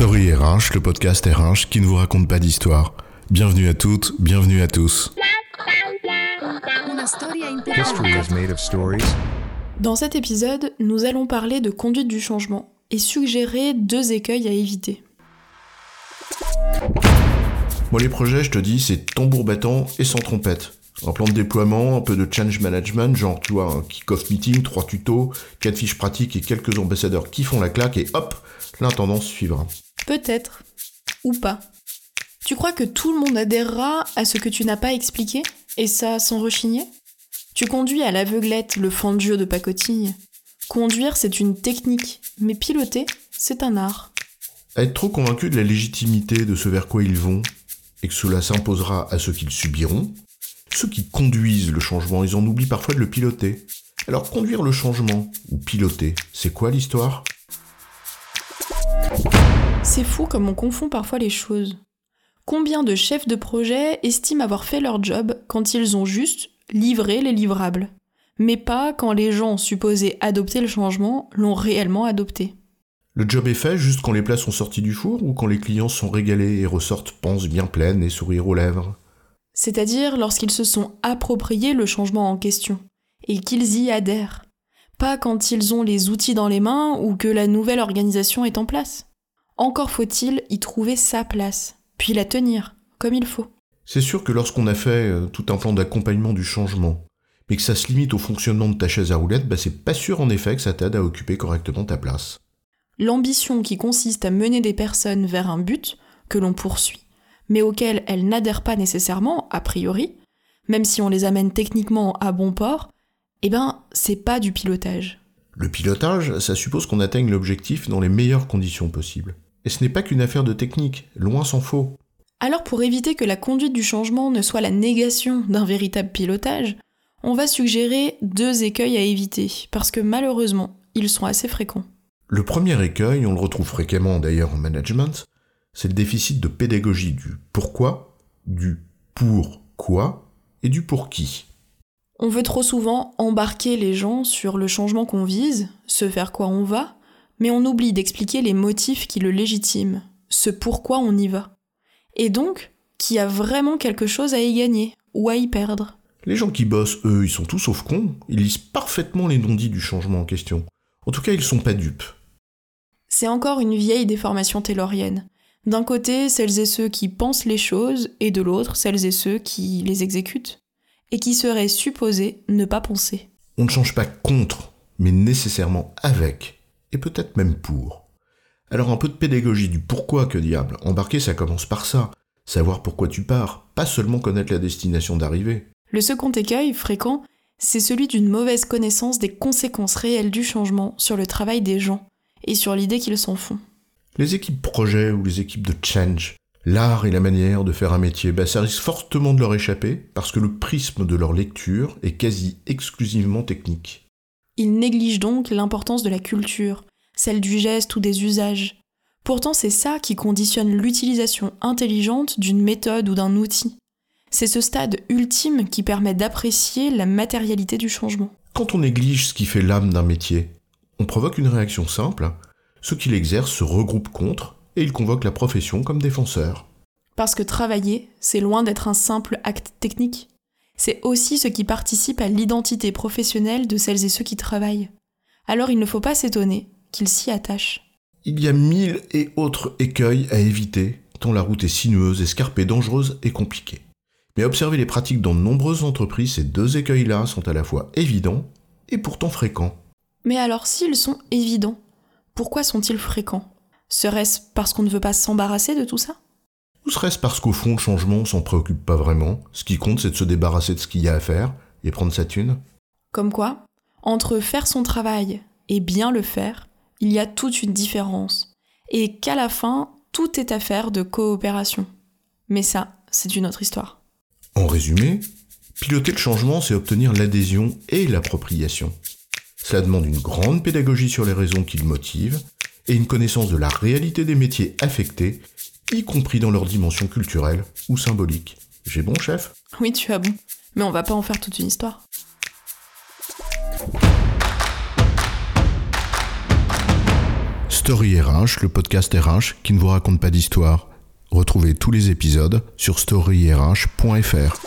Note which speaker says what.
Speaker 1: Story RH, le podcast RH qui ne vous raconte pas d'histoire. Bienvenue à toutes, bienvenue à tous.
Speaker 2: History is made of stories?
Speaker 3: Dans cet épisode, nous allons parler de conduite du changement et suggérer deux écueils à éviter.
Speaker 1: Moi, les projets, je te dis, c'est tambour battant et sans trompette. Un plan de déploiement, un peu de change management, genre, tu vois, un kick-off meeting, trois tutos, quatre fiches pratiques et quelques ambassadeurs qui font la claque et hop, l'intendance suivra.
Speaker 3: Peut-être. Ou pas. Tu crois que tout le monde adhérera à ce que tu n'as pas expliqué Et ça sans rechigner? Tu conduis à l'aveuglette le fangio de pacotille. Conduire, c'est une technique, mais piloter, c'est un art.
Speaker 1: Être trop convaincu de la légitimité de ce vers quoi ils vont, et que cela s'imposera à ceux qu'ils subiront, ceux qui conduisent le changement, ils en oublient parfois de le piloter. Alors conduire le changement, ou piloter, c'est quoi l'histoire?
Speaker 3: C'est fou comme on confond parfois les choses. Combien de chefs de projet estiment avoir fait leur job quand ils ont juste livré les livrables, mais pas quand les gens supposés adopter le changement l'ont réellement adopté?
Speaker 1: Le job est fait juste quand les plats sont sortis du four ou quand les clients sont régalés et ressortent panses bien pleines et sourire aux lèvres?
Speaker 3: C'est-à-dire lorsqu'ils se sont appropriés le changement en question, et qu'ils y adhèrent, pas quand ils ont les outils dans les mains ou que la nouvelle organisation est en place. Encore faut-il y trouver sa place, puis la tenir, comme il faut.
Speaker 1: C'est sûr que lorsqu'on a fait euh, tout un plan d'accompagnement du changement, mais que ça se limite au fonctionnement de ta chaise à roulettes, bah c'est pas sûr en effet que ça t'aide à occuper correctement ta place.
Speaker 3: L'ambition qui consiste à mener des personnes vers un but que l'on poursuit mais auxquelles elles n'adhèrent pas nécessairement, a priori, même si on les amène techniquement à bon port, eh ben, c'est pas du pilotage.
Speaker 1: Le pilotage, ça suppose qu'on atteigne l'objectif dans les meilleures conditions possibles. Et ce n'est pas qu'une affaire de technique, loin s'en faut.
Speaker 3: Alors pour éviter que la conduite du changement ne soit la négation d'un véritable pilotage, on va suggérer deux écueils à éviter, parce que malheureusement, ils sont assez fréquents.
Speaker 1: Le premier écueil, on le retrouve fréquemment d'ailleurs en management, c'est le déficit de pédagogie du pourquoi, du pour quoi et du pour qui.
Speaker 3: On veut trop souvent embarquer les gens sur le changement qu'on vise, ce vers quoi on va, mais on oublie d'expliquer les motifs qui le légitiment, ce pourquoi on y va. Et donc, qui a vraiment quelque chose à y gagner ou à y perdre.
Speaker 1: Les gens qui bossent, eux, ils sont tous sauf cons, ils lisent parfaitement les non-dits du changement en question. En tout cas, ils sont pas dupes.
Speaker 3: C'est encore une vieille déformation taylorienne. D'un côté, celles et ceux qui pensent les choses, et de l'autre, celles et ceux qui les exécutent, et qui seraient supposés ne pas penser.
Speaker 1: On ne change pas contre, mais nécessairement avec, et peut-être même pour. Alors un peu de pédagogie du pourquoi que diable. Embarquer, ça commence par ça. Savoir pourquoi tu pars, pas seulement connaître la destination d'arrivée.
Speaker 3: Le second écueil, fréquent, c'est celui d'une mauvaise connaissance des conséquences réelles du changement sur le travail des gens, et sur l'idée qu'ils s'en font.
Speaker 1: Les équipes projet ou les équipes de change, l'art et la manière de faire un métier, bah, ça risque fortement de leur échapper parce que le prisme de leur lecture est quasi exclusivement technique.
Speaker 3: Ils négligent donc l'importance de la culture, celle du geste ou des usages. Pourtant, c'est ça qui conditionne l'utilisation intelligente d'une méthode ou d'un outil. C'est ce stade ultime qui permet d'apprécier la matérialité du changement.
Speaker 1: Quand on néglige ce qui fait l'âme d'un métier, on provoque une réaction simple, ceux qui l'exercent se regroupent contre et ils convoquent la profession comme défenseur.
Speaker 3: Parce que travailler, c'est loin d'être un simple acte technique. C'est aussi ce qui participe à l'identité professionnelle de celles et ceux qui travaillent. Alors il ne faut pas s'étonner qu'ils s'y attachent.
Speaker 1: Il y a mille et autres écueils à éviter, tant la route est sinueuse, escarpée, dangereuse et compliquée. Mais observer les pratiques dans de nombreuses entreprises, ces deux écueils-là sont à la fois évidents et pourtant fréquents.
Speaker 3: Mais alors s'ils sont évidents, pourquoi sont-ils fréquents? Serait-ce parce qu'on ne veut pas s'embarrasser de tout ça?
Speaker 1: Ou serait-ce parce qu'au fond, le changement, on s'en préoccupe pas vraiment? Ce qui compte, c'est de se débarrasser de ce qu'il y a à faire et prendre sa thune
Speaker 3: Comme quoi, entre faire son travail et bien le faire, il y a toute une différence. Et qu'à la fin, tout est affaire de coopération. Mais ça, c'est une autre histoire.
Speaker 1: En résumé, piloter le changement, c'est obtenir l'adhésion et l'appropriation. Cela demande une grande pédagogie sur les raisons qui le motivent et une connaissance de la réalité des métiers affectés, y compris dans leur dimension culturelle ou symbolique. J'ai bon, chef?
Speaker 3: Oui, tu as bon. Mais on va pas en faire toute une histoire.
Speaker 1: Story RH, le podcast RH qui ne vous raconte pas d'histoire. Retrouvez tous les épisodes sur storyrh.fr.